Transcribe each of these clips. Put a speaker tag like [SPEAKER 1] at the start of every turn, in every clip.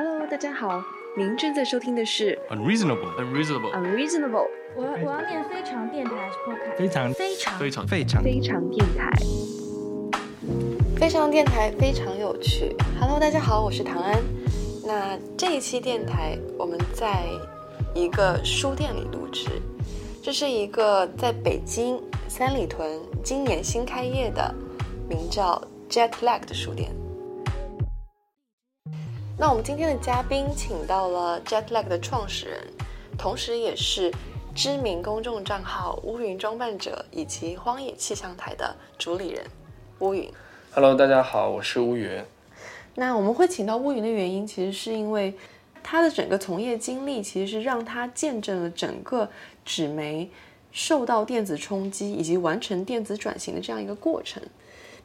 [SPEAKER 1] Hello，大家好，您正在收听的是
[SPEAKER 2] unreasonable
[SPEAKER 3] unreasonable
[SPEAKER 1] Unreasonable
[SPEAKER 4] 我要我要念非常电台还是 podcast？
[SPEAKER 2] 非常
[SPEAKER 4] 非常
[SPEAKER 2] 非常
[SPEAKER 3] 非常
[SPEAKER 1] 非常电台。
[SPEAKER 5] 非常电台非常有趣。Hello，大家好，我是唐安。那这一期电台我们在一个书店里录制，这是一个在北京三里屯今年新开业的，名叫 Jet Lag 的书店。那我们今天的嘉宾请到了 Jet Lag 的创始人，同时也是知名公众账号乌云装扮者以及荒野气象台的主理人乌云。
[SPEAKER 3] Hello，大家好，我是乌云。
[SPEAKER 5] 那我们会请到乌云的原因，其实是因为他的整个从业经历，其实是让他见证了整个纸媒受到电子冲击以及完成电子转型的这样一个过程，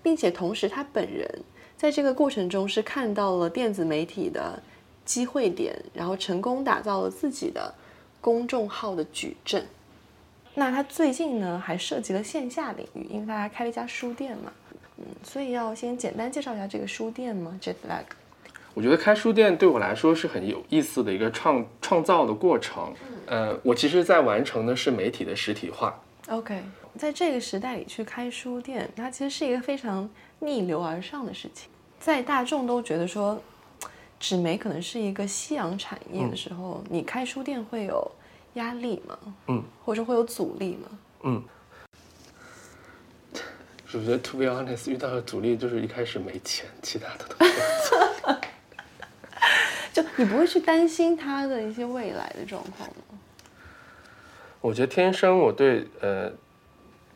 [SPEAKER 5] 并且同时他本人在这个过程中是看到了电子媒体的机会点，然后成功打造了自己的公众号的矩阵。那他最近呢，还涉及了线下领域，因为他还开了一家书店嘛。嗯，所以要先简单介绍一下这个书店吗？Jet Lag。
[SPEAKER 3] 我觉得开书店对我来说是很有意思的一个创创造的过程。呃，我其实在完成的是媒体的实体化。
[SPEAKER 5] OK，在这个时代里去开书店，它其实是一个非常逆流而上的事情。在大众都觉得说纸媒可能是一个夕阳产业的时候，你开书店会有压力吗？
[SPEAKER 3] 嗯，
[SPEAKER 5] 或者会有阻力吗？
[SPEAKER 3] 嗯，我觉得 to be honest，遇到的阻力就是一开始没钱，其他的都没有。
[SPEAKER 5] 就你不会去担心他的一些未来的状况吗？
[SPEAKER 3] 我觉得天生我对呃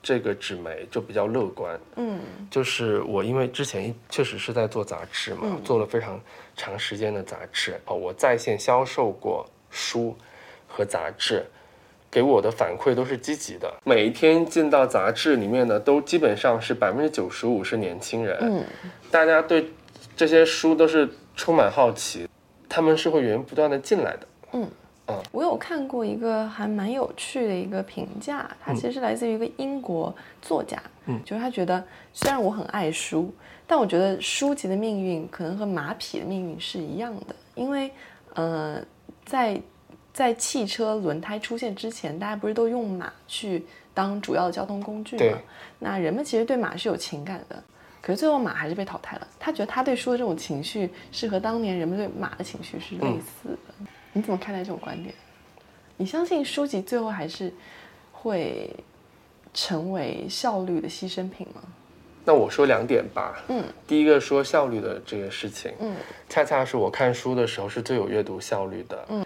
[SPEAKER 3] 这个纸媒就比较乐观。
[SPEAKER 5] 嗯
[SPEAKER 3] 就是我因为之前确实是在做杂志嘛，
[SPEAKER 5] 嗯
[SPEAKER 3] 做了非常长时间的杂志哦，我在线销售过书和杂志，给我的反馈都是积极的。每一天进到杂志里面呢，都基本上是百分之九十五是年轻人，
[SPEAKER 5] 嗯
[SPEAKER 3] 大家对这些书都是充满好奇，他们是会源源不断的进来的。
[SPEAKER 5] 嗯。我有看过一个还蛮有趣的一个评价，它其实是来自于一个英国作家，
[SPEAKER 3] 嗯
[SPEAKER 5] 就是他觉得虽然我很爱书，但我觉得书籍的命运可能和马匹的命运是一样的，因为呃，在在汽车轮胎出现之前，大家不是都用马去当主要的交通工具
[SPEAKER 3] 对
[SPEAKER 5] 吗？那人们其实对马是有情感的。可是最后马还是被淘汰了。他觉得他对书的这种情绪是和当年人们对马的情绪是类似的。你怎么看待这种观点？你相信书籍最后还是会成为效率的牺牲品吗？
[SPEAKER 3] 那我说两点吧，
[SPEAKER 5] 嗯
[SPEAKER 3] 第一个说效率的这个事情，
[SPEAKER 5] 嗯
[SPEAKER 3] 恰恰是我看书的时候是最有阅读效率的。
[SPEAKER 5] 嗯，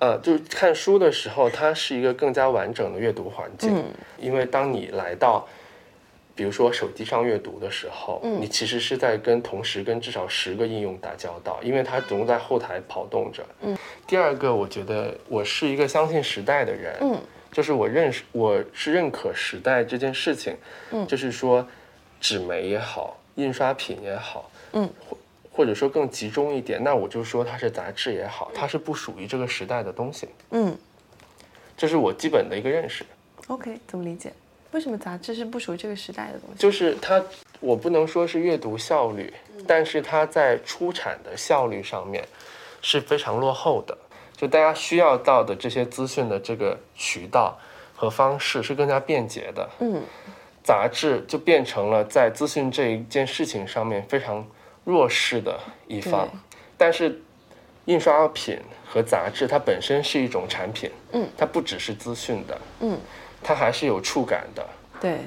[SPEAKER 3] 呃，就是看书的时候，它是一个更加完整的阅读环境。
[SPEAKER 5] 嗯
[SPEAKER 3] 因为当你来到，比如说手机上阅读的时候，
[SPEAKER 5] 嗯
[SPEAKER 3] 你其实是在跟同时跟至少十个应用打交道，因为它总在后台跑动着。
[SPEAKER 5] 嗯，
[SPEAKER 3] 第二个，我觉得我是一个相信时代的人。
[SPEAKER 5] 嗯
[SPEAKER 3] 就是我认识，我是认可时代这件事情。
[SPEAKER 5] 嗯
[SPEAKER 3] 就是说，纸媒也好，印刷品也好，
[SPEAKER 5] 嗯
[SPEAKER 3] 或或者说更集中一点，那我就说它是杂志也好，它是不属于这个时代的东西，
[SPEAKER 5] 嗯
[SPEAKER 3] 这是我基本的一个认识。
[SPEAKER 5] ，OK，怎么理解？为什么杂志是不属于这个时代的东西？
[SPEAKER 3] 就是它，我不能说是阅读效率，但是它在出产的效率上面是非常落后的。就大家需要到的这些资讯的这个渠道和方式是更加便捷的。
[SPEAKER 5] 嗯
[SPEAKER 3] 杂志就变成了在资讯这一件事情上面非常弱势的一方，但是印刷品和杂志它本身是一种产品，
[SPEAKER 5] 嗯，
[SPEAKER 3] 它不只是资讯的，
[SPEAKER 5] 嗯，
[SPEAKER 3] 它还是有触感的。
[SPEAKER 5] 对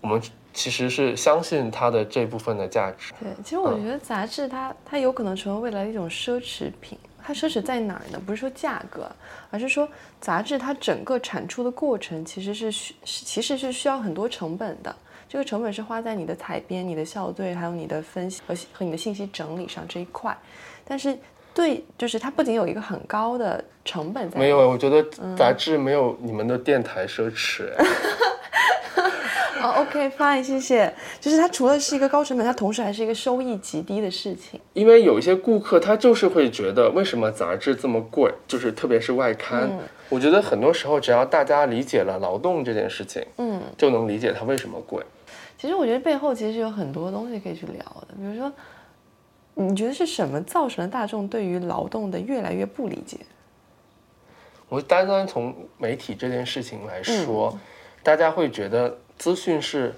[SPEAKER 3] 我们其实是相信它的这部分的价值。
[SPEAKER 5] 对，其实我觉得杂志它它有可能成为未来的一种奢侈品。它奢侈在哪儿呢？不是说价格，而是说杂志它整个产出的过程其实是需其实是需要很多成本的。这个成本是花在你的采编、你的校对，还有你的分析和和你的信息整理上这一块。但是对，就是它不仅有一个很高的成本在，
[SPEAKER 3] 没有，我觉得
[SPEAKER 5] 嗯
[SPEAKER 3] 杂志没有你们的电台奢侈。
[SPEAKER 5] 哦，OK，fine，、谢谢。就是它除了是一个高成本，它同时还是一个收益极低的事情。
[SPEAKER 3] 因为有一些顾客他就是会觉得，为什么杂志这么贵？就是特别是外刊，
[SPEAKER 5] 嗯
[SPEAKER 3] 我觉得很多时候只要大家理解了劳动这件事情，
[SPEAKER 5] 嗯，
[SPEAKER 3] 就能理解它为什么贵。
[SPEAKER 5] 其实我觉得背后其实有很多东西可以去聊的，比如说，你觉得是什么造成了大众对于劳动的越来越不理解？
[SPEAKER 3] 我单单从媒体这件事情来说，大家会觉得资讯是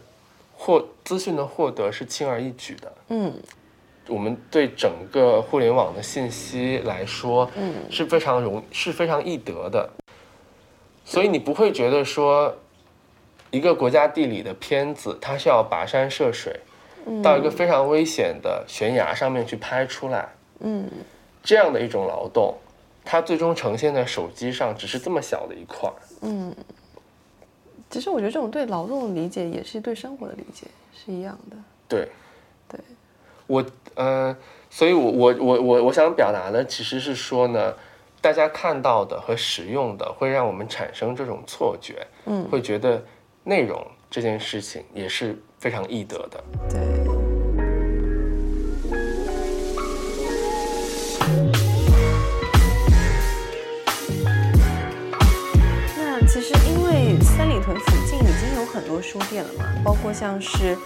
[SPEAKER 3] 获资讯的获得是轻而易举的。
[SPEAKER 5] 嗯
[SPEAKER 3] 我们对整个互联网的信息来说，
[SPEAKER 5] 嗯
[SPEAKER 3] 是非常容是非常易得的，所以你不会觉得说，一个国家地理的片子，它是要跋山涉水，到一个非常危险的悬崖上面去拍出来，
[SPEAKER 5] 嗯
[SPEAKER 3] 这样的一种劳动，它最终呈现在手机上只是这么小的一块。
[SPEAKER 5] 嗯。其实我觉得这种对劳动的理解也是对生活的理解是一样的。
[SPEAKER 3] 对，
[SPEAKER 5] 对，
[SPEAKER 3] 我呃，所以我我我我我想表达的其实是说呢，大家看到的和使用的会让我们产生这种错觉，
[SPEAKER 5] 嗯
[SPEAKER 3] 会觉得内容这件事情也是非常易得的。
[SPEAKER 5] 对。那其实因为三里屯附近已经有很多书店了嘛，包括像是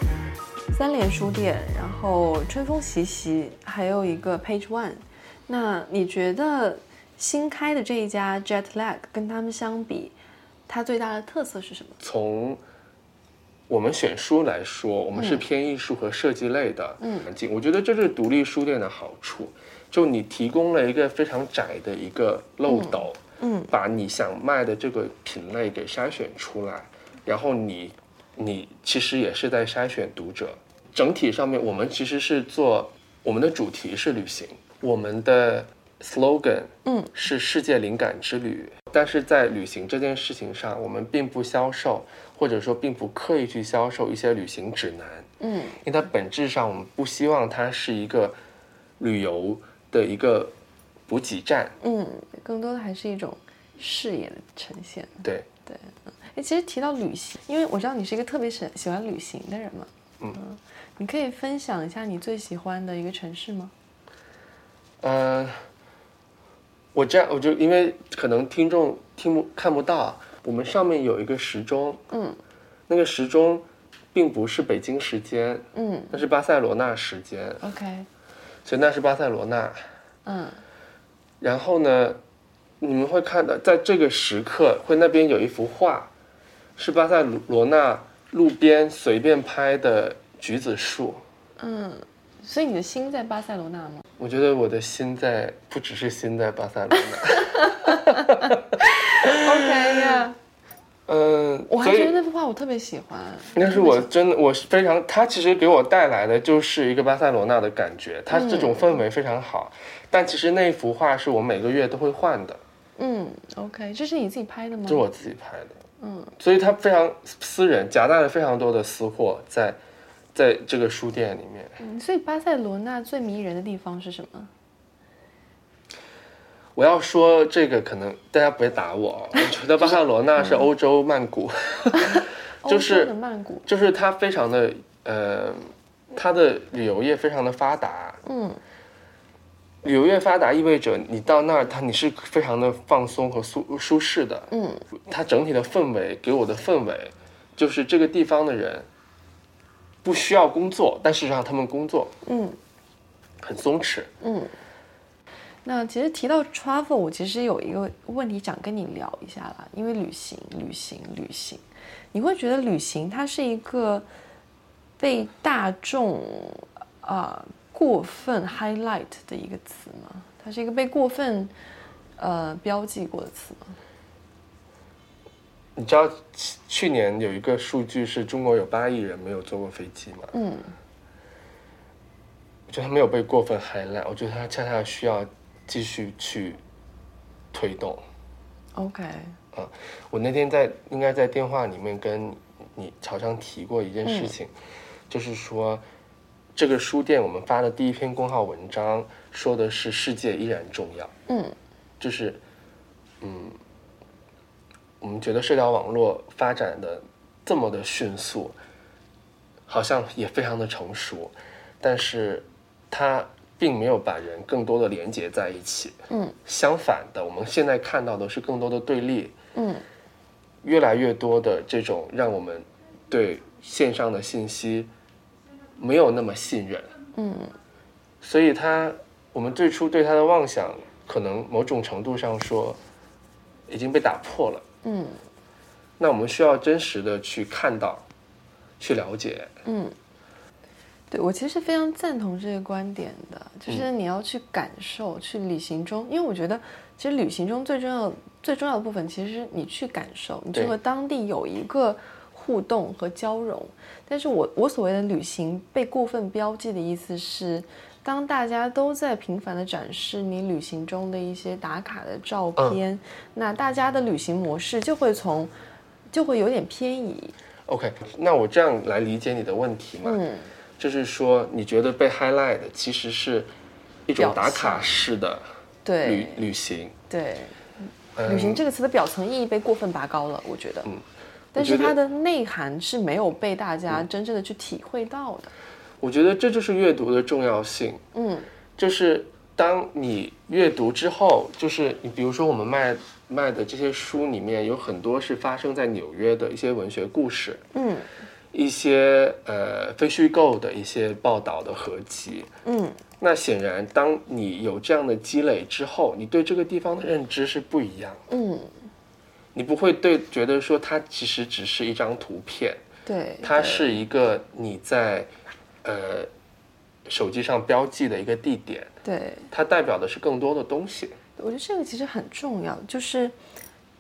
[SPEAKER 5] 三联书店，然后春风习习，还有一个 Page One。那你觉得新开的这一家 Jet Lag 跟他们相比，它最大的特色是什么？
[SPEAKER 3] 从我们选书来说，我们是偏艺术和设计类的
[SPEAKER 5] 嗯。
[SPEAKER 3] 环境，我觉得这是独立书店的好处，就你提供了一个非常窄的一个漏斗，
[SPEAKER 5] 嗯
[SPEAKER 3] 把你想卖的这个品类给筛选出来，然后你你其实也是在筛选读者。整体上面，我们其实是做我们的主题是旅行，我们的 slogan
[SPEAKER 5] 嗯
[SPEAKER 3] 是世界灵感之旅，但是在旅行这件事情上，我们并不销售，或者说并不刻意去销售一些旅行指南，
[SPEAKER 5] 嗯。
[SPEAKER 3] 因为它本质上我们不希望它是一个旅游的一个补给站，
[SPEAKER 5] 嗯，更多的还是一种视野的呈现。
[SPEAKER 3] 对。
[SPEAKER 5] 对，哎，其实提到旅行，因为我知道你是一个特别喜喜欢旅行的人嘛，
[SPEAKER 3] 嗯。
[SPEAKER 5] 你可以分享一下你最喜欢的一个城市吗？
[SPEAKER 3] 嗯、我这样我就因为可能听众听不看不到，我们上面有一个时钟，
[SPEAKER 5] 嗯。
[SPEAKER 3] 那个时钟并不是北京时间，
[SPEAKER 5] 嗯。
[SPEAKER 3] 那是巴塞罗那时间
[SPEAKER 5] ，，OK，
[SPEAKER 3] 所以那是巴塞罗那。
[SPEAKER 5] 嗯。
[SPEAKER 3] 然后呢，你们会看到，在这个时刻，会那边有一幅画，是巴塞罗那路边随便拍的橘子树。
[SPEAKER 5] 嗯，所以你的心在巴塞罗那吗？
[SPEAKER 3] 我觉得我的心在，不只是心在巴塞罗那。
[SPEAKER 5] ？OK 呀，
[SPEAKER 3] 嗯，
[SPEAKER 5] 我还觉得那幅画我特别喜欢。
[SPEAKER 3] 那是我真的，我是非常，它其实给我带来的就是一个巴塞罗那的感觉，它这种氛围非常好。但其实那幅画是我每个月都会换的，
[SPEAKER 5] 嗯，OK，这是你自己拍的吗？
[SPEAKER 3] 这是我自己拍的。
[SPEAKER 5] 嗯
[SPEAKER 3] 所以它非常私人，夹带了非常多的私货在在这个书店里面。
[SPEAKER 5] 嗯，所以巴塞罗那最迷人的地方是什么？
[SPEAKER 3] 我要说这个，可能大家不会打我哦。我觉得巴塞罗那是欧洲曼谷，就是
[SPEAKER 5] 曼谷。
[SPEAKER 3] 就是它非常的呃，它的旅游业非常的发达。
[SPEAKER 5] 嗯
[SPEAKER 3] 旅游业发达意味着你到那儿，它你是非常的放松和舒舒适的。
[SPEAKER 5] 嗯
[SPEAKER 3] 它整体的氛围给我的氛围，就是这个地方的人不需要工作，但事实上他们工作
[SPEAKER 5] 嗯
[SPEAKER 3] 很松弛。
[SPEAKER 5] 嗯。那其实提到 travel，我其实有一个问题想跟你聊一下啦，因为旅行、旅行、旅行，你会觉得旅行它是一个被大众啊、过分 highlight 的一个词吗？它是一个被过分呃标记过的词吗？
[SPEAKER 3] 你知道去去年有一个数据是中国有八亿人没有坐过飞机吗？
[SPEAKER 5] 嗯
[SPEAKER 3] 我觉得他没有被过分 highlight，我觉得他恰恰需要继续去推动。
[SPEAKER 5] ，OK，嗯
[SPEAKER 3] 我那天在应该在电话里面跟你朝上提过一件事情，就是说这个书店我们发的第一篇公号文章说的是世界依然重要，
[SPEAKER 5] 嗯。
[SPEAKER 3] 就是嗯，我们觉得社交网络发展的这么的迅速，好像也非常的成熟，但是它并没有把人更多的连接在一起。
[SPEAKER 5] 嗯。
[SPEAKER 3] 相反的，我们现在看到的是更多的对立，
[SPEAKER 5] 嗯。
[SPEAKER 3] 越来越多的这种让我们对线上的信息没有那么信任，
[SPEAKER 5] 嗯。
[SPEAKER 3] 所以他我们最初对他的妄想，可能某种程度上说已经被打破了。
[SPEAKER 5] 嗯。
[SPEAKER 3] 那我们需要真实的去看到，去了解。
[SPEAKER 5] 嗯，对我其实是非常赞同这个观点的，就是你要去感受，去旅行中，因为我觉得其实旅行中最重要最重要的部分，其实是你去感受，你去和当地有一个互动和交融。但是我我所谓的旅行被过分标记的意思是。当大家都在频繁的展示你旅行中的一些打卡的照片，那大家的旅行模式就会从就会有点偏移。
[SPEAKER 3] OK，那我这样来理解你的问题嘛？
[SPEAKER 5] 嗯，
[SPEAKER 3] 就是说，你觉得被 highlight 的其实是一种打卡式的旅
[SPEAKER 5] 对。
[SPEAKER 3] 旅行。
[SPEAKER 5] 对，
[SPEAKER 3] 嗯。
[SPEAKER 5] 旅行这个词的表层意义被过分拔高了，我觉得。
[SPEAKER 3] 嗯。
[SPEAKER 5] 但是它的内涵是没有被大家真正的去体会到的。
[SPEAKER 3] 我觉得这就是阅读的重要性。
[SPEAKER 5] 嗯。
[SPEAKER 3] 就是当你阅读之后，就是你比如说我们卖卖的这些书里面有很多是发生在纽约的一些文学故事，
[SPEAKER 5] 嗯
[SPEAKER 3] 一些呃非虚构的一些报道的合集。
[SPEAKER 5] 嗯
[SPEAKER 3] 那显然，当你有这样的积累之后，你对这个地方的认知是不一样的。
[SPEAKER 5] 嗯，
[SPEAKER 3] 你不会对觉得说它其实只是一张图片，
[SPEAKER 5] 对，
[SPEAKER 3] 它是一个你在呃手机上标记的一个地点，
[SPEAKER 5] 对，
[SPEAKER 3] 它代表的是更多的东西。
[SPEAKER 5] 我觉得这个其实很重要，就是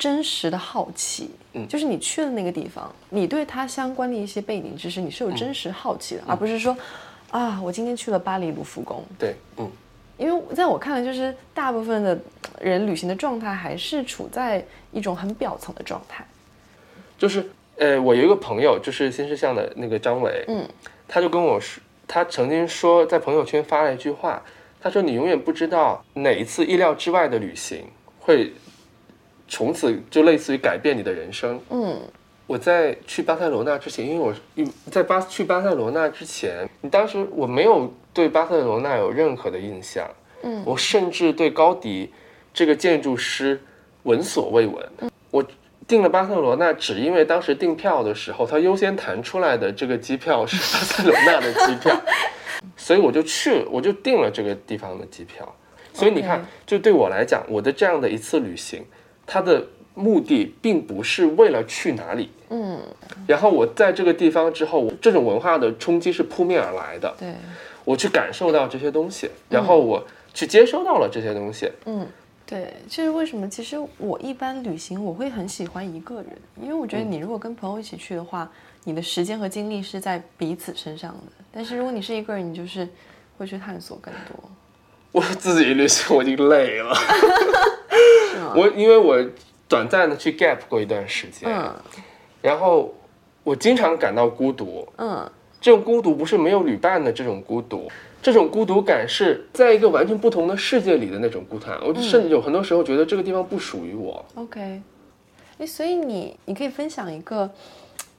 [SPEAKER 5] 真实的好奇。
[SPEAKER 3] 嗯
[SPEAKER 5] 就是你去了那个地方，你对它相关的一些背景知识，你是有真实好奇的，而不是说啊，我今天去了巴黎卢浮宫。
[SPEAKER 3] 对，嗯，
[SPEAKER 5] 因为在我看来，就是大部分的人旅行的状态还是处在一种很表层的状态。
[SPEAKER 3] 就是呃，我有一个朋友，就是新世相的那个张伟，
[SPEAKER 5] 嗯，
[SPEAKER 3] 他就跟我说，他曾经说在朋友圈发了一句话，他说你永远不知道哪一次意料之外的旅行会从此就类似于改变你的人生。
[SPEAKER 5] 嗯
[SPEAKER 3] 我在去巴塞罗那之前，因为我在巴去巴塞罗那之前，你当时我没有对巴塞罗那有任何的印象，
[SPEAKER 5] 嗯
[SPEAKER 3] 我甚至对高迪这个建筑师闻所未闻。我订了巴塞罗那，只因为当时订票的时候，他优先弹出来的这个机票是巴塞罗那的机票，所以我就去，我就订了这个地方的机票。所以你看就对我来讲，我的这样的一次旅行，它的目的并不是为了去哪里，
[SPEAKER 5] 嗯，
[SPEAKER 3] 然后我在这个地方之后，我这种文化的冲击是扑面而来的，
[SPEAKER 5] 对，
[SPEAKER 3] 我去感受到这些东西，然后我去接收到了这些东西。
[SPEAKER 5] 嗯，对，这是为什么？其实我一般旅行我会很喜欢一个人，因为我觉得你如果跟朋友一起去的话，你的时间和精力是在彼此身上的。但是如果你是一个人，你就是会去探索更多。
[SPEAKER 3] 我自己旅行我已经累了，我因为我短暂的去 gap 过一段时间，
[SPEAKER 5] 嗯
[SPEAKER 3] 然后我经常感到孤独。
[SPEAKER 5] 嗯
[SPEAKER 3] 这种孤独不是没有旅伴的这种孤独，这种孤独感是在一个完全不同的世界里的那种孤单。我甚至有很多时候觉得这个地方不属于我。
[SPEAKER 5] ，OK。哎，所以你你可以分享一个，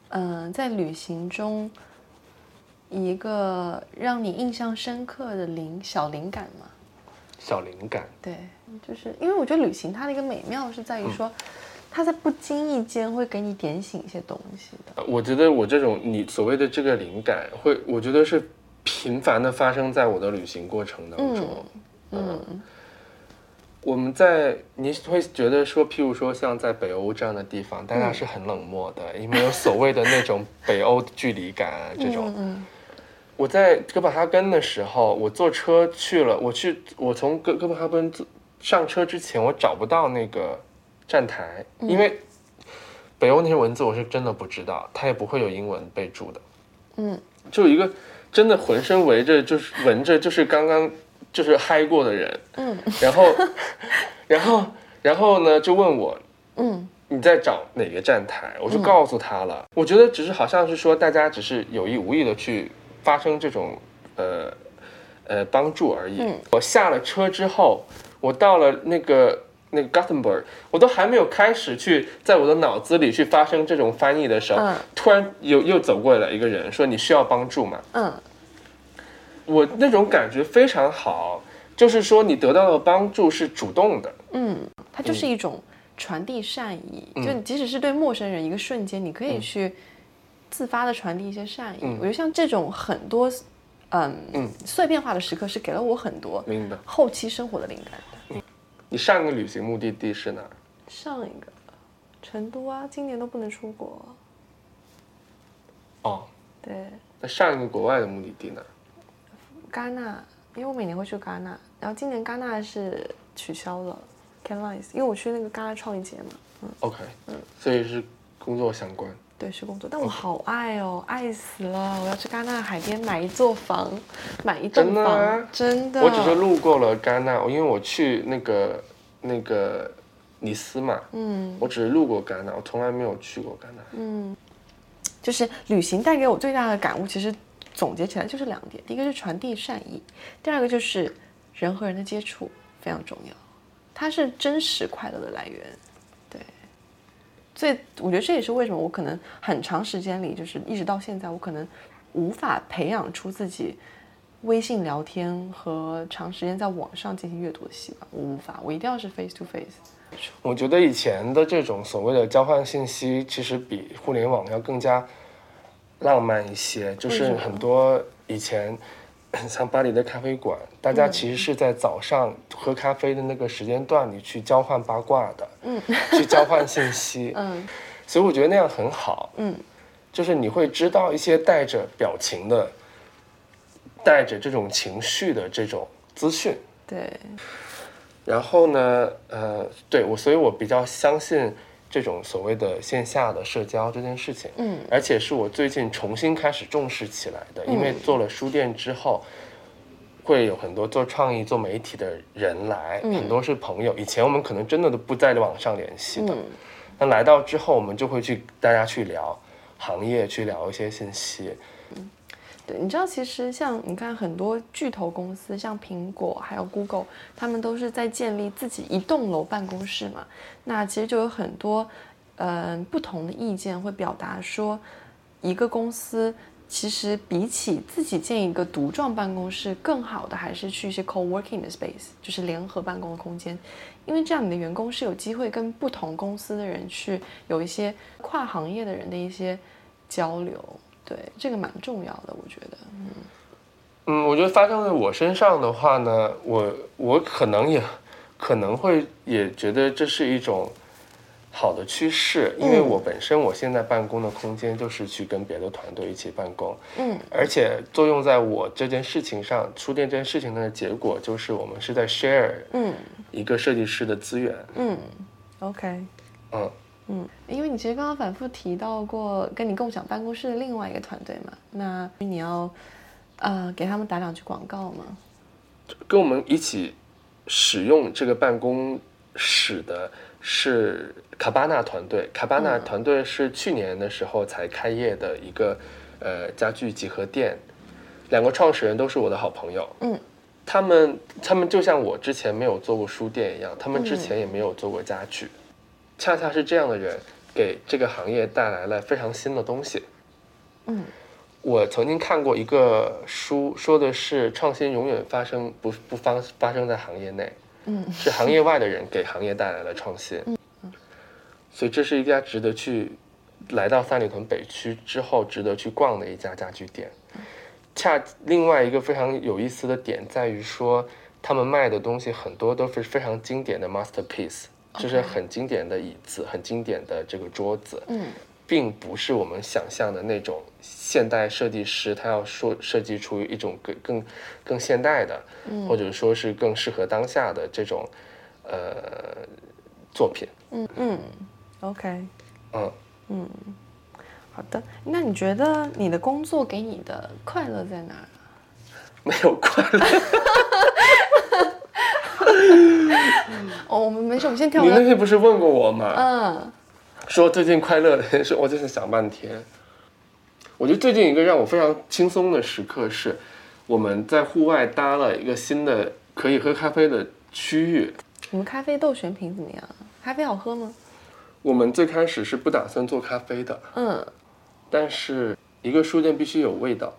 [SPEAKER 5] 嗯、在旅行中一个让你印象深刻的灵小灵感吗？
[SPEAKER 3] 小灵感，
[SPEAKER 5] 对，就是因为我觉得旅行它的一个美妙是在于说，它在不经意间会给你点醒一些东西的。
[SPEAKER 3] 我觉得我这种你所谓的这个灵感，会我觉得是频繁的发生在我的旅行过程当中。
[SPEAKER 5] 嗯
[SPEAKER 3] 我们在你会觉得说，譬如说像在北欧这样的地方，大家是很冷漠的，也没有所谓的那种北欧距离感啊这种。
[SPEAKER 5] 嗯
[SPEAKER 3] 我在哥本哈根的时候，我坐车去了，我去，我从哥哥本哈根坐上车之前，我找不到那个站台，因为北欧那些文字我是真的不知道，它也不会有英文备注的。
[SPEAKER 5] 嗯
[SPEAKER 3] 就一个真的浑身围着就是闻着就是刚刚就是嗨过的人，
[SPEAKER 5] 嗯
[SPEAKER 3] 然后然后然后呢就问我
[SPEAKER 5] 嗯
[SPEAKER 3] 你在找哪个站台？我就告诉他了。我觉得只是好像是说大家只是有意无意的去发生这种呃呃帮助而已。
[SPEAKER 5] 嗯
[SPEAKER 3] 我下了车之后，我到了那个那个 Gothenburg，我都还没有开始去在我的脑子里去发生这种翻译的时候，
[SPEAKER 5] 嗯
[SPEAKER 3] 突然又又走过来一个人说你需要帮助吗？
[SPEAKER 5] 嗯
[SPEAKER 3] 我那种感觉非常好，就是说你得到的帮助是主动的。
[SPEAKER 5] 嗯，它就是一种传递善意，
[SPEAKER 3] 嗯
[SPEAKER 5] 就即使是对陌生人，一个瞬间你可以去自发的传递一些善意。
[SPEAKER 3] 嗯
[SPEAKER 5] 我觉得像这种很多嗯
[SPEAKER 3] 嗯
[SPEAKER 5] 碎片化的时刻是给了我很多
[SPEAKER 3] 明白。
[SPEAKER 5] 后期生活的灵感的。
[SPEAKER 3] 你上一个旅行目的地是哪儿？
[SPEAKER 5] 上一个成都啊，今年都不能出国。
[SPEAKER 3] 哦，
[SPEAKER 5] 对，
[SPEAKER 3] 那上一个国外的目的地呢？
[SPEAKER 5] 戛纳，因为我每年会去戛纳，然后今年戛纳是取消了 c a n l i s 因为我去那个戛纳创意节嘛，嗯
[SPEAKER 3] OK，嗯所以是工作相关。
[SPEAKER 5] 对，是工作，但我好爱哦，爱死了！我要去戛纳海边买一座房，买一栋
[SPEAKER 3] 真的
[SPEAKER 5] 房，
[SPEAKER 3] 啊
[SPEAKER 5] 真的。
[SPEAKER 3] 我只是路过了戛纳，因为我去那个那个尼斯嘛，
[SPEAKER 5] 嗯
[SPEAKER 3] 我只是路过戛纳，我从来没有去过戛纳。
[SPEAKER 5] 嗯，就是旅行带给我最大的感悟，其实总结起来就是两点：第一个是传递善意，第二个就是人和人的接触非常重要，它是真实快乐的来源。对，所以我觉得这也是为什么我可能很长时间里，就是一直到现在，我可能无法培养出自己微信聊天和长时间在网上进行阅读的习惯，我无法，我一定要是 face to face。
[SPEAKER 3] 我觉得以前的这种所谓的交换信息，其实比互联网要更加浪漫一些。就是很多以前像巴黎的咖啡馆，大家其实是在早上喝咖啡的那个时间段里去交换八卦的，
[SPEAKER 5] 嗯
[SPEAKER 3] 去交换信息。
[SPEAKER 5] 嗯
[SPEAKER 3] 所以我觉得那样很好。
[SPEAKER 5] 嗯
[SPEAKER 3] 就是你会知道一些带着表情的、带着这种情绪的这种资讯。
[SPEAKER 5] 对，
[SPEAKER 3] 然后呢，呃，对我，所以我比较相信这种所谓的线下的社交这件事情。
[SPEAKER 5] 嗯
[SPEAKER 3] 而且是我最近重新开始重视起来的，因为做了书店之后。会有很多做创意、做媒体的人来，
[SPEAKER 5] 嗯
[SPEAKER 3] 很多是朋友。以前我们可能真的都不在网上联系的，
[SPEAKER 5] 嗯
[SPEAKER 3] 那来到之后，我们就会去大家去聊行业，去聊一些信息。
[SPEAKER 5] 你知道，其实像你看很多巨头公司，像苹果还有 Google，他们都是在建立自己一栋楼办公室嘛。那其实就有很多嗯、不同的意见会表达说，一个公司其实比起自己建一个独幢办公室，更好的还是去一些 co-working 的 space，就是联合办公的空间，因为这样你的员工是有机会跟不同公司的人去有一些跨行业的人的一些交流。对，这个蛮重要的，我觉得。
[SPEAKER 3] 嗯，我觉得发生在我身上的话呢，我我可能也可能会也觉得这是一种好的趋势，因为
[SPEAKER 5] 嗯。
[SPEAKER 3] 我本身我现在办公的空间就是去跟别的团队一起办公，
[SPEAKER 5] 嗯。
[SPEAKER 3] 而且作用在我这件事情上，书店这件事情的结果就是我们是在 share
[SPEAKER 5] 嗯
[SPEAKER 3] 一个设计师的资源，
[SPEAKER 5] 嗯，OK，
[SPEAKER 3] 嗯，
[SPEAKER 5] 嗯，因为你其实刚刚反复提到过跟你共享办公室的另外一个团队嘛，那你要呃给他们打两句广告吗？
[SPEAKER 3] 跟我们一起使用这个办公室的是卡巴纳团队。卡巴纳团队是去年的时候才开业的一个呃家具集合店，两个创始人都是我的好朋友。
[SPEAKER 5] 嗯，
[SPEAKER 3] 他们他们就像我之前没有做过书店一样，他们之前也没有做过家具，恰恰是这样的人给这个行业带来了非常新的东西。
[SPEAKER 5] 嗯
[SPEAKER 3] 我曾经看过一个书，说的是创新永远发生不不发发生在行业内，
[SPEAKER 5] 嗯
[SPEAKER 3] 是行业外的人给行业带来了创新。嗯 所以这是一家值得去来到三里屯北区之后值得去逛的一家家具店。恰另外一个非常有意思的点在于说，他们卖的东西很多都是非常经典的 masterpiece，就是很经典的椅子，很经典的这个桌子。
[SPEAKER 5] 嗯
[SPEAKER 3] 并不是我们想象的那种现代设计师，他要说设计出一种更更更现代的，
[SPEAKER 5] 嗯
[SPEAKER 3] 或者说是更适合当下的这种呃作品。
[SPEAKER 5] 嗯嗯，OK，
[SPEAKER 3] 嗯，
[SPEAKER 5] 嗯，好的。那你觉得你的工作给你的快乐在哪儿？
[SPEAKER 3] 没有快乐。
[SPEAKER 5] 哦，我们没事，我们先跳
[SPEAKER 3] 你那。天不是问过我吗？
[SPEAKER 5] 嗯
[SPEAKER 3] 说最近快乐的我就是想半天。我觉得最近一个让我非常轻松的时刻是，我们在户外搭了一个新的可以喝咖啡的区域。
[SPEAKER 5] 你们咖啡豆选品怎么样？咖啡好喝吗？
[SPEAKER 3] 我们最开始是不打算做咖啡的，
[SPEAKER 5] 嗯
[SPEAKER 3] 但是一个书店必须有味道，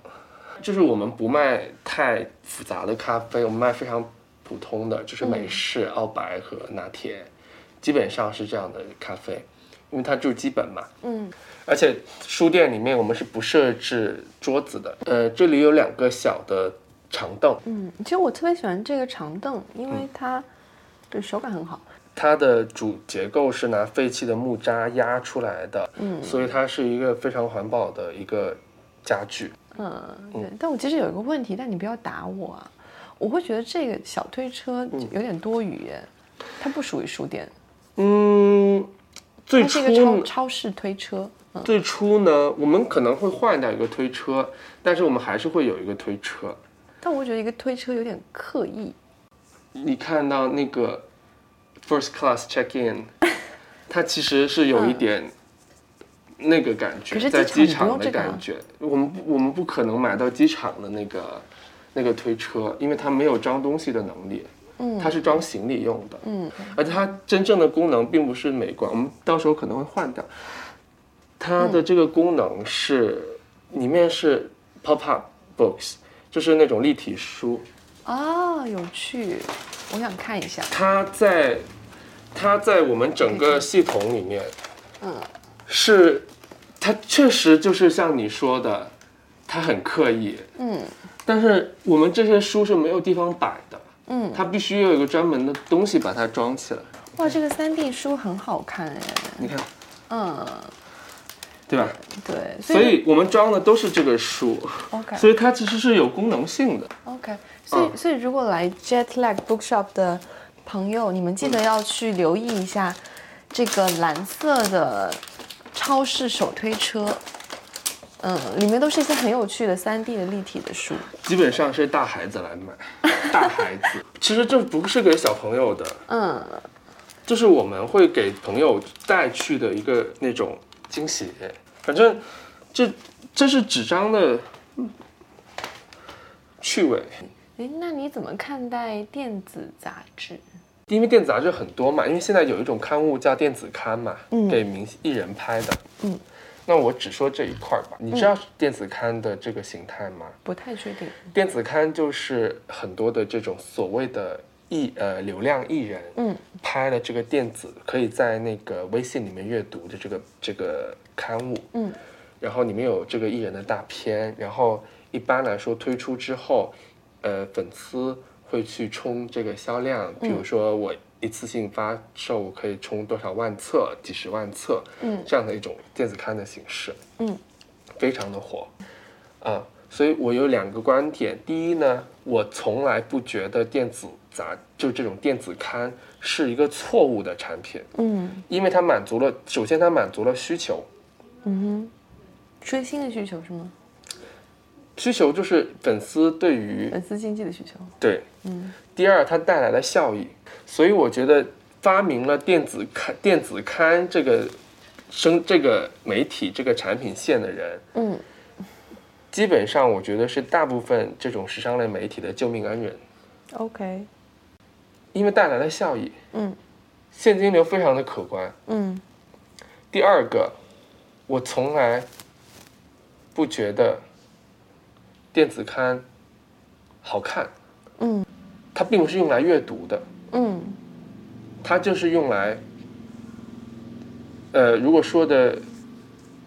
[SPEAKER 3] 就是我们不卖太复杂的咖啡，我们卖非常普通的，就是美式、澳白和拿铁，基本上是这样的咖啡。因为它就是基本嘛。
[SPEAKER 5] 嗯
[SPEAKER 3] 而且书店里面我们是不设置桌子的，呃，这里有两个小的长凳，
[SPEAKER 5] 嗯，其实我特别喜欢这个长凳，因为它对手感很好。
[SPEAKER 3] 它的主结构是拿废弃的木渣压出来的，
[SPEAKER 5] 嗯
[SPEAKER 3] 所以它是一个非常环保的一个家具。
[SPEAKER 5] 嗯，对。但我其实有一个问题，但你不要打我啊！我会觉得这个小推车有点多余耶，它不属于书店，
[SPEAKER 3] 嗯，最
[SPEAKER 5] 它
[SPEAKER 3] 初
[SPEAKER 5] 是一个超超市推车。嗯
[SPEAKER 3] 最初呢，我们可能会换掉一个推车，但是我们还是会有一个推车。
[SPEAKER 5] 但我觉得一个推车有点刻意。
[SPEAKER 3] 你看到那个 first class check in，它其实是有一点那个感觉，
[SPEAKER 5] 可是
[SPEAKER 3] 在
[SPEAKER 5] 机场
[SPEAKER 3] 的感觉。我们不我们不可能买到机场的那个那个推车，因为它没有装东西的能力。
[SPEAKER 5] 嗯
[SPEAKER 3] 它是装行李用的，
[SPEAKER 5] 嗯
[SPEAKER 3] 而且它真正的功能并不是美观，我们到时候可能会换掉。它的这个功能是里面是 pop up books，就是那种立体书，
[SPEAKER 5] 啊，有趣，我想看一下。
[SPEAKER 3] 它在它在我们整个系统里面，
[SPEAKER 5] 嗯，
[SPEAKER 3] 是它确实就是像你说的，它很刻意，
[SPEAKER 5] 嗯
[SPEAKER 3] 但是我们这些书是没有地方摆的，
[SPEAKER 5] 嗯，
[SPEAKER 3] 它必须要有一个专门的东西把它装起来。
[SPEAKER 5] 哇，这个三 D 书很好看哎。
[SPEAKER 3] 你看，
[SPEAKER 5] 嗯，
[SPEAKER 3] 对吧？
[SPEAKER 5] 对，
[SPEAKER 3] 所以我们装的都是这个书
[SPEAKER 5] ，OK
[SPEAKER 3] 所以它其实是有功能性的。
[SPEAKER 5] OK，所以、
[SPEAKER 3] 嗯
[SPEAKER 5] 所以如果来 Jetlag Bookshop 的朋友，你们记得要去留意一下这个蓝色的超市手推车。嗯，里面都是一些很有趣的三 D 的立体的书。
[SPEAKER 3] 基本上是大孩子来买，大孩子。其实这不是给小朋友的，
[SPEAKER 5] 嗯，
[SPEAKER 3] 就是我们会给朋友带去的一个那种惊喜。反正这这是纸张的嗯趣味，
[SPEAKER 5] 哎，那你怎么看待电子杂志？
[SPEAKER 3] 因为电子杂志很多嘛，因为现在有一种刊物叫电子刊嘛，
[SPEAKER 5] 嗯
[SPEAKER 3] 给明艺人拍的。
[SPEAKER 5] 嗯，
[SPEAKER 3] 那我只说这一块儿吧。你知道电子刊的这个形态吗？
[SPEAKER 5] 不太确定。
[SPEAKER 3] 电子刊就是很多的这种所谓的艺呃流量艺人，
[SPEAKER 5] 嗯
[SPEAKER 3] 拍了这个电子，可以在那个微信里面阅读的这个这个刊物，
[SPEAKER 5] 嗯
[SPEAKER 3] 然后里面有这个艺人的大片，然后一般来说推出之后，呃，粉丝会去冲这个销量，比如说我一次性发售可以冲多少万册、几十万册，
[SPEAKER 5] 嗯。
[SPEAKER 3] 这样的一种电子刊的形式，
[SPEAKER 5] 嗯。
[SPEAKER 3] 非常的火，啊，所以我有两个观点。第一呢，我从来不觉得电子杂就这种电子刊是一个错误的产品，
[SPEAKER 5] 嗯。
[SPEAKER 3] 因为它满足了，首先它满足了需求，
[SPEAKER 5] 嗯哼，追星的需求是吗？
[SPEAKER 3] 需求就是粉丝对于
[SPEAKER 5] 粉丝经济的需求。
[SPEAKER 3] 对，
[SPEAKER 5] 嗯。
[SPEAKER 3] 第二它带来了效益，所以我觉得发明了电子刊电子刊这个生这个媒体这个产品线的人，
[SPEAKER 5] 嗯。
[SPEAKER 3] 基本上我觉得是大部分这种时尚类媒体的救命恩人
[SPEAKER 5] ，，OK，
[SPEAKER 3] 因为带来了效益，
[SPEAKER 5] 嗯。
[SPEAKER 3] 现金流非常的可观。
[SPEAKER 5] 嗯。
[SPEAKER 3] 第二个，我从来不觉得电子刊好看，
[SPEAKER 5] 嗯。
[SPEAKER 3] 它并不是用来阅读的，
[SPEAKER 5] 嗯。
[SPEAKER 3] 它就是用来，呃，如果说的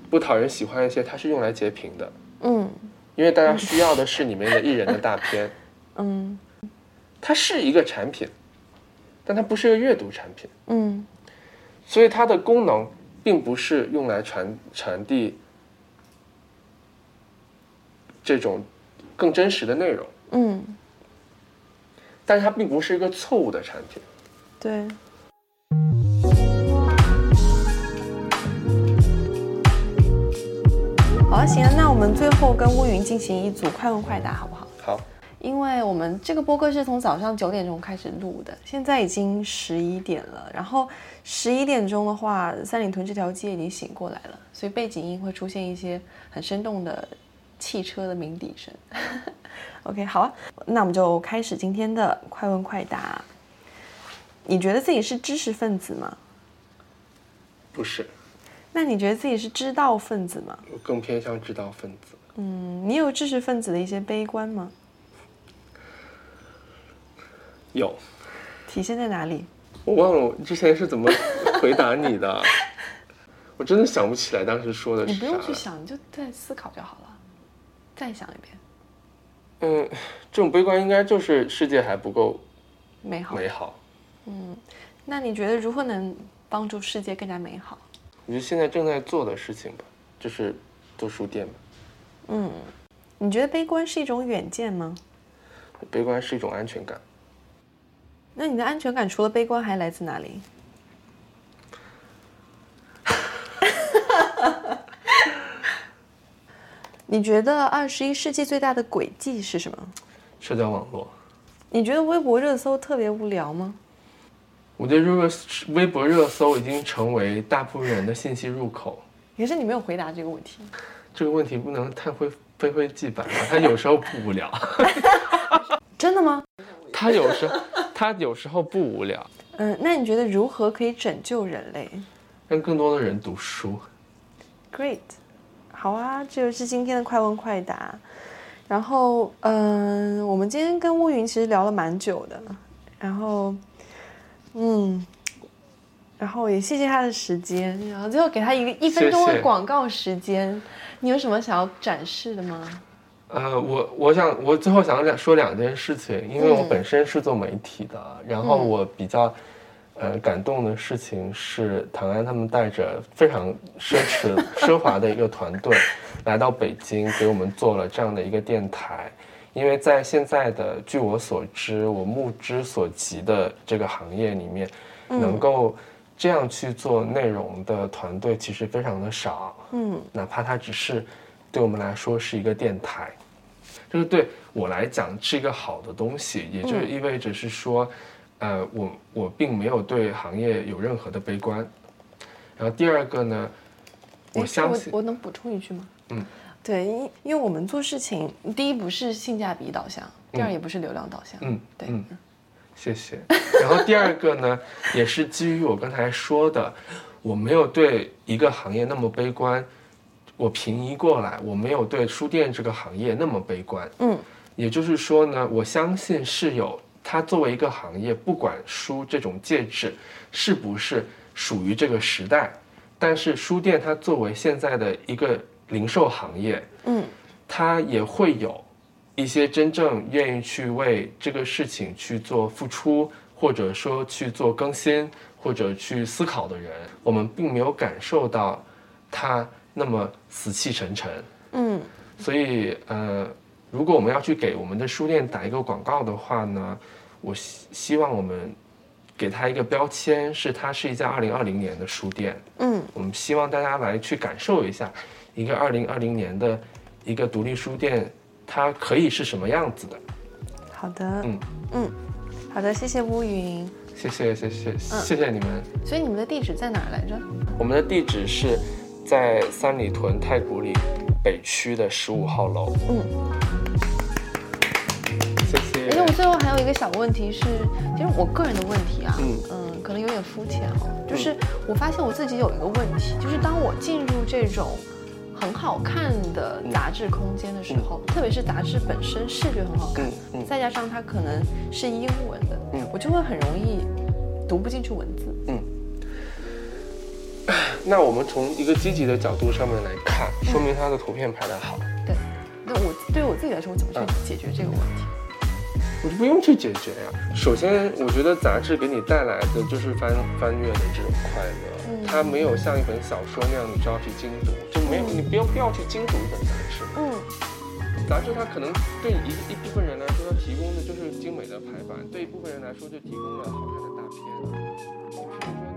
[SPEAKER 3] 不讨人喜欢一些，它是用来截屏的，
[SPEAKER 5] 嗯。
[SPEAKER 3] 因为大家需要的是里面的艺人的大片，
[SPEAKER 5] 嗯。
[SPEAKER 3] 它是一个产品，但它不是一个阅读产品，
[SPEAKER 5] 嗯。
[SPEAKER 3] 所以它的功能并不是用来传传递这种更真实的内容，
[SPEAKER 5] 嗯，
[SPEAKER 3] 但是它并不是一个错误的产品。
[SPEAKER 5] 对。好啊，行啊，那我们最后跟乌云进行一组快问快答，好不好？
[SPEAKER 3] 好，
[SPEAKER 5] 因为我们这个播客是从早上九点钟开始录的，现在已经十一点了。然后十一点钟的话，三里屯这条街已经醒过来了，所以背景音会出现一些很生动的汽车的鸣笛声。OK，好啊，那我们就开始今天的快问快答。你觉得自己是知识分子吗？
[SPEAKER 3] 不是，
[SPEAKER 5] 那你觉得自己是知道分子吗？
[SPEAKER 3] 我更偏向知道分子。
[SPEAKER 5] 嗯，你有知识分子的一些悲观吗？
[SPEAKER 3] 有，
[SPEAKER 5] 体现在哪里？
[SPEAKER 3] 我忘了我之前是怎么回答你的。我真的想不起来当时说的是
[SPEAKER 5] 你不用。去想，你就在思考就好了，再想一遍，
[SPEAKER 3] 嗯，这种悲观应该就是世界还不够
[SPEAKER 5] 美好。
[SPEAKER 3] 美好。
[SPEAKER 5] 嗯那你觉得如何能帮助世界更加美好？
[SPEAKER 3] 我觉得现在正在做的事情吧，就是做书店吧。
[SPEAKER 5] 嗯，你觉得悲观是一种远见吗？
[SPEAKER 3] 悲观是一种安全感。
[SPEAKER 5] 那你的安全感除了悲观还来自哪里？你觉得二十一世纪最大的诡计是什么？
[SPEAKER 3] 社交网络，
[SPEAKER 5] 你觉得微博热搜特别无聊吗？
[SPEAKER 3] 我觉得热微博热搜已经成为大部分人的信息入口。
[SPEAKER 5] 可是你没有回答这个问题。
[SPEAKER 3] 这个问题不能太灰非灰即白吧？它有时候不无聊，
[SPEAKER 5] 真的吗？
[SPEAKER 3] 它有时候它有时候不无聊，
[SPEAKER 5] 嗯，那你觉得如何可以拯救人类
[SPEAKER 3] 让更多的人读书。
[SPEAKER 5] ？Great，好啊，这就是今天的快问快答。然后，嗯，我们今天跟乌云其实聊了蛮久的，然后，嗯，然后也谢谢他的时间，然后最后给他一个一分钟的广告时间，你有什么想要展示的吗？
[SPEAKER 3] 呃，我我想我最后想两说两件事情，因为我
[SPEAKER 5] 嗯
[SPEAKER 3] 本身是做媒体的，然后
[SPEAKER 5] 嗯
[SPEAKER 3] 我比较呃感动的事情是唐安他们带着非常奢侈 奢华的一个团队来到北京，给我们做了这样的一个电台。因为在现在的据我所知，我目之所及的这个行业里面，能够这样去做内容的团队其实非常的少。
[SPEAKER 5] 嗯
[SPEAKER 3] 哪怕它只是对我们来说是一个电台，就是对我来讲是一个好的东西，也就意味着是说，呃，我我并没有对行业有任何的悲观。然后第二个呢，我相信
[SPEAKER 5] 我我能补充一句吗？
[SPEAKER 3] 嗯，
[SPEAKER 5] 对，因因为我们做事情，第一不是性价比导向，第二也不是流量导向。
[SPEAKER 3] 嗯
[SPEAKER 5] 对，
[SPEAKER 3] 嗯谢谢。然后第二个呢，也是基于我刚才说的，我没有对一个行业那么悲观，我平移过来，我没有对书店这个行业那么悲观。
[SPEAKER 5] 嗯
[SPEAKER 3] 也就是说呢，我相信是有它作为一个行业，不管书这种介质是不是属于这个时代，但是书店它作为现在的一个零售行业，
[SPEAKER 5] 嗯
[SPEAKER 3] 它也会有一些真正愿意去为这个事情去做付出，或者说去做更新，或者去思考的人，我们并没有感受到它那么死气沉沉。
[SPEAKER 5] 嗯
[SPEAKER 3] 所以，呃，如果我们要去给我们的书店打一个广告的话呢，我希希望我们给它一个标签，是它是一家二零二零年的书店。
[SPEAKER 5] 嗯
[SPEAKER 3] 我们希望大家来去感受一下，一个二零二零年的一个独立书店，它可以是什么样子的。
[SPEAKER 5] 好的，
[SPEAKER 3] 嗯
[SPEAKER 5] 嗯，好的，谢谢乌云。
[SPEAKER 3] 谢谢，谢谢，谢谢你们。
[SPEAKER 5] 所以你们的地址在哪来着？
[SPEAKER 3] 我们的地址是在三里屯太古里北区的十五号楼。
[SPEAKER 5] 嗯，我最后还有一个小问题是，其实我个人的问题啊，
[SPEAKER 3] 嗯。
[SPEAKER 5] 嗯，可能有点肤浅哦，就是我发现我自己有一个问题，就是当我进入这种很好看的杂志空间的时候，特别是杂志本身视觉很好看，
[SPEAKER 3] 嗯嗯。
[SPEAKER 5] 再加上它可能是英文的，
[SPEAKER 3] 嗯。
[SPEAKER 5] 我就会很容易读不进去文字。嗯。
[SPEAKER 3] 那我们从一个积极的角度上面来看，说明它的图片拍得好。
[SPEAKER 5] 对，那我对于我自己来说，我怎么去
[SPEAKER 3] 嗯。
[SPEAKER 5] 解决这个问题？
[SPEAKER 3] 我就不用去解决呀。首先，我觉得杂志给你带来的就是翻翻阅的这种快乐，
[SPEAKER 5] 嗯
[SPEAKER 3] 它没有像一本小说那样你就要去精读，就没有你不要不要去精读一本杂志。
[SPEAKER 5] 嗯
[SPEAKER 3] 杂志它可能对一一部分人来说，它提供的就是精美的排版，对一部分人来说就提供了好看的大片。